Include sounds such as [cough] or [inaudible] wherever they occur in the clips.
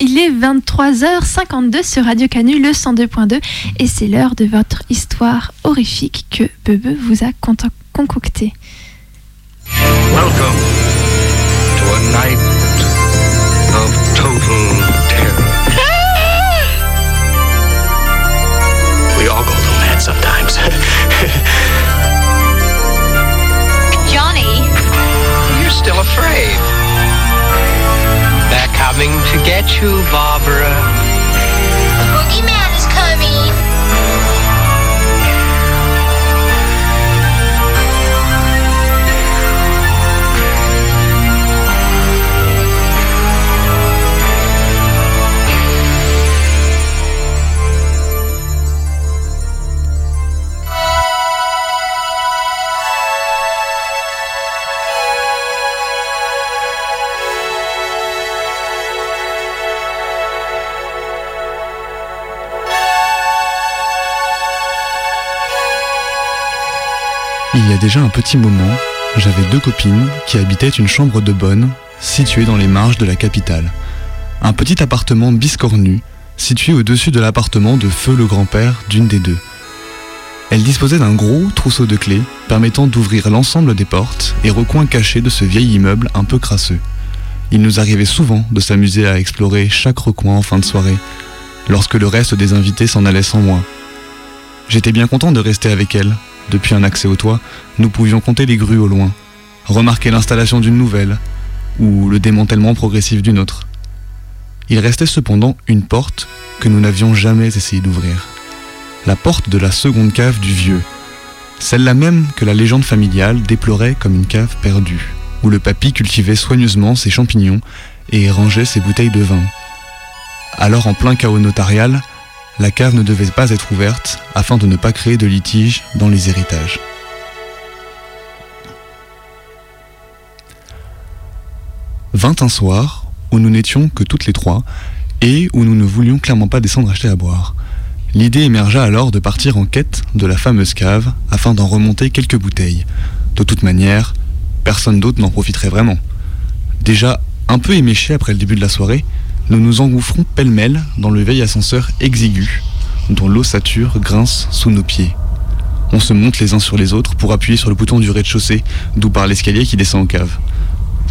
Il est 23h52 sur Radio Canu, le 102.2, et c'est l'heure de votre histoire horrifique que Bebe vous a concoctée. Welcome to a night of total terror. [laughs] we all go through that sometimes. Get you, Barbara. boogeyman déjà un petit moment, j'avais deux copines qui habitaient une chambre de bonne située dans les marges de la capitale. Un petit appartement biscornu situé au-dessus de l'appartement de Feu le grand-père d'une des deux. Elle disposait d'un gros trousseau de clés permettant d'ouvrir l'ensemble des portes et recoins cachés de ce vieil immeuble un peu crasseux. Il nous arrivait souvent de s'amuser à explorer chaque recoin en fin de soirée, lorsque le reste des invités s'en allait sans moi. J'étais bien content de rester avec elle. Depuis un accès au toit, nous pouvions compter les grues au loin, remarquer l'installation d'une nouvelle, ou le démantèlement progressif d'une autre. Il restait cependant une porte que nous n'avions jamais essayé d'ouvrir. La porte de la seconde cave du vieux. Celle-là même que la légende familiale déplorait comme une cave perdue, où le papy cultivait soigneusement ses champignons et rangeait ses bouteilles de vin. Alors en plein chaos notarial, la cave ne devait pas être ouverte afin de ne pas créer de litige dans les héritages. Vint un soir où nous n'étions que toutes les trois et où nous ne voulions clairement pas descendre acheter à boire. L'idée émergea alors de partir en quête de la fameuse cave afin d'en remonter quelques bouteilles. De toute manière, personne d'autre n'en profiterait vraiment. Déjà un peu éméchés après le début de la soirée, nous nous engouffrons pêle-mêle dans le vieil ascenseur exigu, dont l'ossature grince sous nos pieds. On se monte les uns sur les autres pour appuyer sur le bouton du rez-de-chaussée, d'où part l'escalier qui descend aux caves.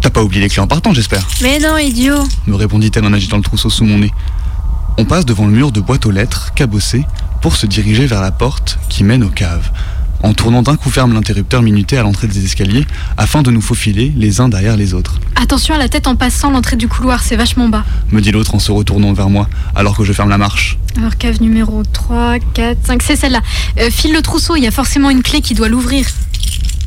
T'as pas oublié les clés en partant, j'espère? Mais non, idiot me répondit-elle en agitant le trousseau sous mon nez. On passe devant le mur de boîte aux lettres, cabossé, pour se diriger vers la porte qui mène aux caves, en tournant d'un coup ferme l'interrupteur minuté à l'entrée des escaliers, afin de nous faufiler les uns derrière les autres, Attention à la tête en passant l'entrée du couloir, c'est vachement bas. me dit l'autre en se retournant vers moi, alors que je ferme la marche. Alors cave numéro 3, 4, 5, c'est celle-là. Euh, file le trousseau, il y a forcément une clé qui doit l'ouvrir.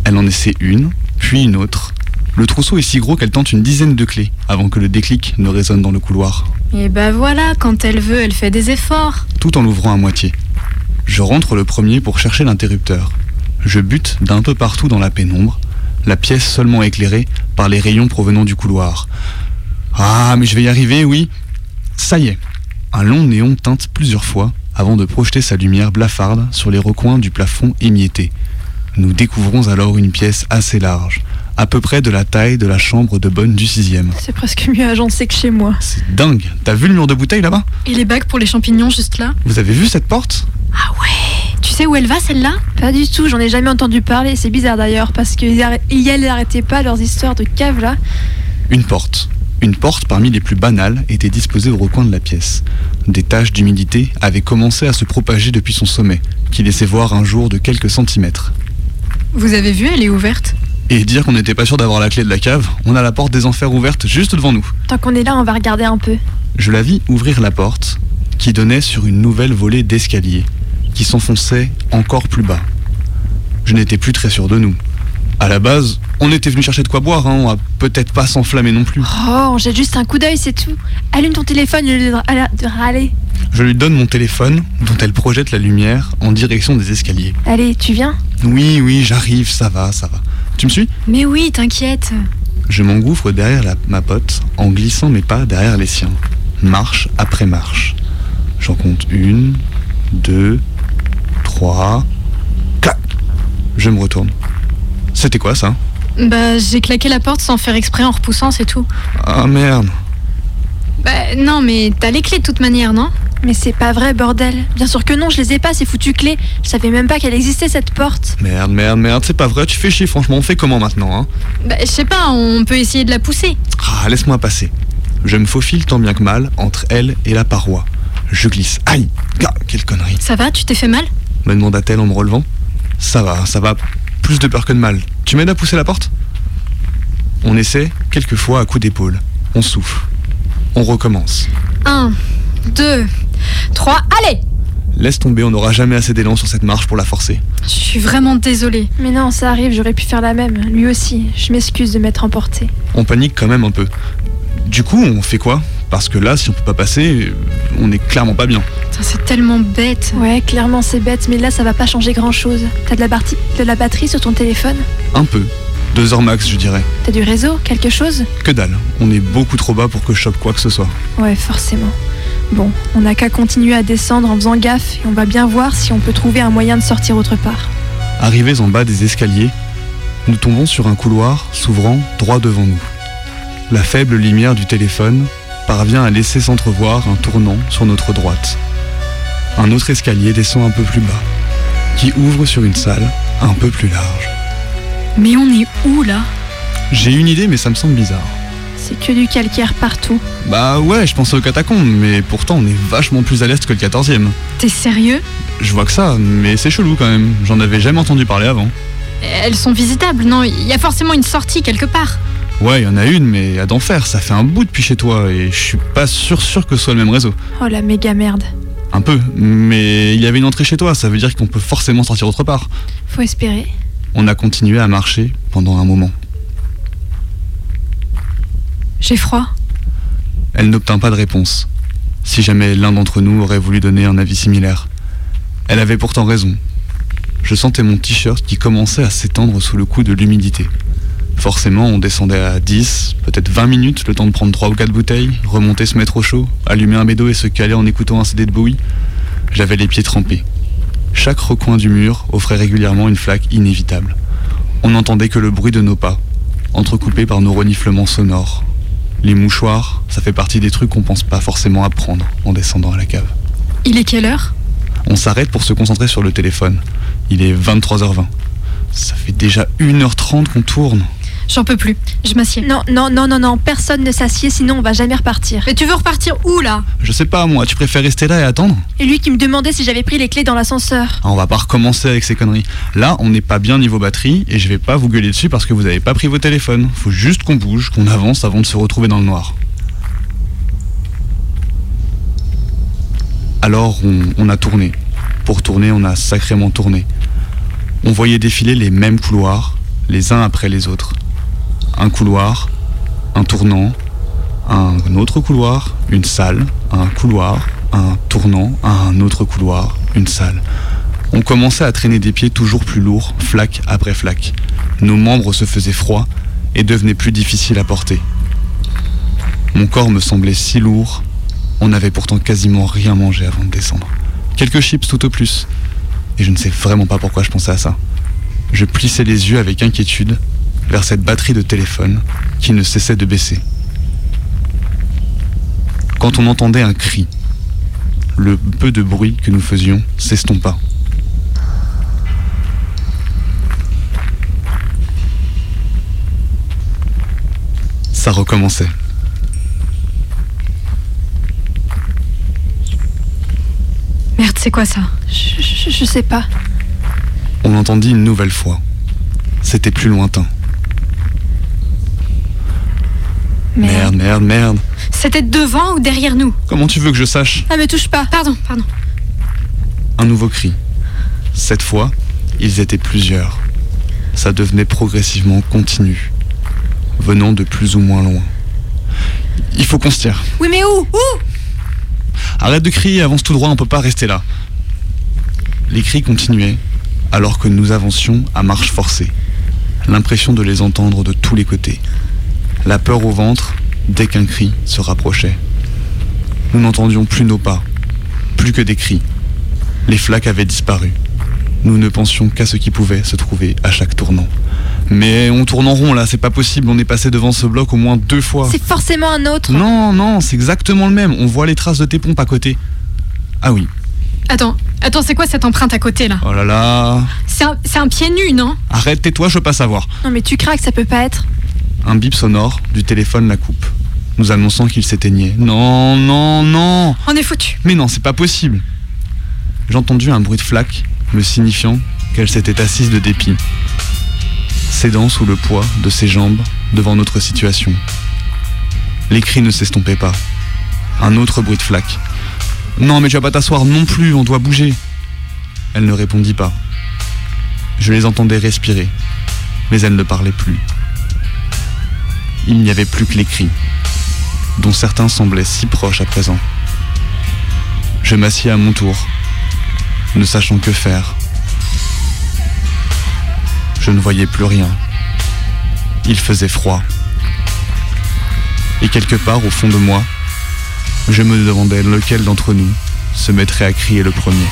Elle en essaie une, puis une autre. Le trousseau est si gros qu'elle tente une dizaine de clés, avant que le déclic ne résonne dans le couloir. Et bah voilà, quand elle veut, elle fait des efforts. tout en l'ouvrant à moitié. Je rentre le premier pour chercher l'interrupteur. Je bute d'un peu partout dans la pénombre, la pièce seulement éclairée par les rayons provenant du couloir. Ah, mais je vais y arriver, oui. Ça y est. Un long néon teinte plusieurs fois avant de projeter sa lumière blafarde sur les recoins du plafond émietté. Nous découvrons alors une pièce assez large, à peu près de la taille de la chambre de bonne du sixième. C'est presque mieux agencé que chez moi. C'est dingue. T'as vu le mur de bouteille là-bas? Et les bagues pour les champignons juste là? Vous avez vu cette porte? Ah ouais Tu sais où elle va celle-là? Pas du tout, j'en ai jamais entendu parler. C'est bizarre d'ailleurs, parce qu'ils arrêt- ils n'arrêtaient pas leurs histoires de cave là. Une porte. Une porte parmi les plus banales était disposée au recoin de la pièce. Des taches d'humidité avaient commencé à se propager depuis son sommet, qui laissait voir un jour de quelques centimètres. Vous avez vu, elle est ouverte. Et dire qu'on n'était pas sûr d'avoir la clé de la cave, on a la porte des enfers ouverte juste devant nous. Tant qu'on est là, on va regarder un peu. Je la vis ouvrir la porte, qui donnait sur une nouvelle volée d'escalier, qui s'enfonçait encore plus bas. Je n'étais plus très sûr de nous. À la base, on était venu chercher de quoi boire, hein, on va peut-être pas s'enflammer non plus. Oh, on jette juste un coup d'œil, c'est tout. Allume ton téléphone au lieu de, râler. Je lui donne mon téléphone, dont elle projette la lumière en direction des escaliers. Allez, tu viens? Oui, oui, j'arrive, ça va, ça va. Tu me suis? Mais oui, t'inquiète. Je m'engouffre derrière la- ma pote en glissant mes pas derrière les siens. Marche après marche. J'en compte une, deux, trois, clac Je me retourne. C'était quoi ça? Bah j'ai claqué la porte sans faire exprès en repoussant, c'est tout. Ah merde Bah non, mais t'as les clés de toute manière, non? Mais c'est pas vrai, bordel. Bien sûr que non, je les ai pas, ces foutues clés. Je savais même pas qu'elle existait cette porte. Merde, merde, merde, c'est pas vrai, tu fais chier, franchement, on fait comment maintenant, hein? Bah je sais pas, on peut essayer de la pousser. Ah, laisse-moi passer. Je me faufile tant bien que mal entre elle et la paroi. Je glisse. Aïe Gah, Quelle connerie Ça va, tu t'es fait mal? Me demanda-t-elle en me relevant. Ça va, ça va. Plus de peur que de mal. Tu m'aides à pousser la porte? On essaie, quelquefois à coups d'épaule. On souffle. On recommence. Un, deux, trois, allez Laisse tomber, on n'aura jamais assez d'élan sur cette marche pour la forcer. Je suis vraiment désolée. Mais non, ça arrive, j'aurais pu faire la même. Lui aussi. Je m'excuse de m'être emportée. On panique quand même un peu. Du coup, on fait quoi? Parce que là, si on peut pas passer, on est clairement pas bien. Putain, C'est tellement bête. Ouais, clairement c'est bête, mais là ça va pas changer grand chose. T'as de la, partie- de la batterie sur ton téléphone? Un peu. Deux heures max, je dirais. T'as du réseau Quelque chose? Que dalle. On est beaucoup trop bas pour que je chope quoi que ce soit. Ouais, forcément. Bon, on n'a qu'à continuer à descendre en faisant gaffe et on va bien voir si on peut trouver un moyen de sortir autre part. Arrivés en bas des escaliers, nous tombons sur un couloir s'ouvrant droit devant nous. La faible lumière du téléphone parvient à laisser s'entrevoir un tournant sur notre droite. Un autre escalier descend un peu plus bas, qui ouvre sur une salle un peu plus large. Mais on est où là? J'ai une idée, mais ça me semble bizarre. C'est que du calcaire partout. Bah ouais, je pensais aux catacombes, mais pourtant on est vachement plus à l'est que le 14e. T'es sérieux? Je vois que ça, mais c'est chelou quand même. J'en avais jamais entendu parler avant. Elles sont visitables, non? Il y a forcément une sortie quelque part. Ouais, il y en a une, mais à d'enfer, ça fait un bout depuis chez toi et je suis pas sûr sûr que ce soit le même réseau. Oh la méga merde. Un peu, mais il y avait une entrée chez toi, ça veut dire qu'on peut forcément sortir autre part. Faut espérer. On a continué à marcher pendant un moment. J'ai froid. Elle n'obtint pas de réponse. Si jamais l'un d'entre nous aurait voulu donner un avis similaire. Elle avait pourtant raison. Je sentais mon t-shirt qui commençait à s'étendre sous le coup de l'humidité. Forcément, on descendait à 10, peut-être 20 minutes, le temps de prendre 3 ou 4 bouteilles, remonter, se mettre au chaud, allumer un bédo et se caler en écoutant un CD de Bowie. J'avais les pieds trempés. Chaque recoin du mur offrait régulièrement une flaque inévitable. On n'entendait que le bruit de nos pas, entrecoupé par nos reniflements sonores. Les mouchoirs, ça fait partie des trucs qu'on pense pas forcément à prendre en descendant à la cave. Il est quelle heure? On s'arrête pour se concentrer sur le téléphone. Il est 23h20. Ça fait déjà 1h30 qu'on tourne. J'en peux plus. Je m'assieds. Non, non, non, non, non, personne ne s'assied sinon on va jamais repartir. Mais tu veux repartir où là? Je sais pas moi, tu préfères rester là et attendre? Et lui qui me demandait si j'avais pris les clés dans l'ascenseur. Ah, On va pas recommencer avec ces conneries. Là, on n'est pas bien niveau batterie et je vais pas vous gueuler dessus parce que vous avez pas pris vos téléphones. Faut juste qu'on bouge, qu'on avance avant de se retrouver dans le noir. Alors on, on a tourné. Pour tourner, on a sacrément tourné. On voyait défiler les mêmes couloirs, les uns après les autres. Un couloir, un tournant, un autre couloir, une salle, un couloir, un tournant, un autre couloir, une salle. On commençait à traîner des pieds toujours plus lourds, flaque après flaque. Nos membres se faisaient froid et devenaient plus difficiles à porter. Mon corps me semblait si lourd, on n'avait pourtant quasiment rien mangé avant de descendre. Quelques chips tout au plus. Et je ne sais vraiment pas pourquoi je pensais à ça. Je plissais les yeux avec inquiétude vers cette batterie de téléphone qui ne cessait de baisser. Quand on entendait un cri, le peu de bruit que nous faisions s'estompa. Ça recommençait. Merde, c'est quoi ça? Je, je- je sais pas. On entendit une nouvelle fois. C'était plus lointain. Merde, merde, merde. C'était devant ou derrière nous Comment tu veux que je sache Ah mais touche pas. Pardon, pardon. Un nouveau cri. Cette fois, ils étaient plusieurs. Ça devenait progressivement continu, venant de plus ou moins loin. Il faut qu'on se tire. Oui mais où? Où? Arrête de crier, avance tout droit, on peut pas rester là. Les cris continuaient, alors que nous avancions à marche forcée. L'impression de les entendre de tous les côtés. La peur au ventre dès qu'un cri se rapprochait. Nous n'entendions plus nos pas, plus que des cris. Les flaques avaient disparu. Nous ne pensions qu'à ce qui pouvait se trouver à chaque tournant. Mais on tourne en rond là, c'est pas possible, on est passé devant ce bloc au moins deux fois. C'est forcément un autre. Non, non, c'est exactement le même, on voit les traces de tes pompes à côté. Ah oui, Attends, attends, c'est quoi cette empreinte à côté là? Oh là là. C'est un, c'est un pied nu, non? Arrête, tais-toi, je veux pas savoir. Non mais tu craques, ça peut pas être. Un bip sonore du téléphone la coupe, nous annonçant qu'il s'éteignait. Non, non, non On est foutu. Mais non, c'est pas possible. J'ai entendu un bruit de flaque, me signifiant qu'elle s'était assise de dépit, cédant sous le poids de ses jambes devant notre situation. Les cris ne s'estompaient pas. Un autre bruit de flaque. Non, mais tu vas pas t'asseoir non plus, on doit bouger. Elle ne répondit pas. Je les entendais respirer, mais elle ne parlait plus. Il n'y avait plus que les cris, dont certains semblaient si proches à présent. Je m'assis à mon tour, ne sachant que faire. Je ne voyais plus rien. Il faisait froid. Et quelque part au fond de moi, je me demandais lequel d'entre nous se mettrait à crier le premier.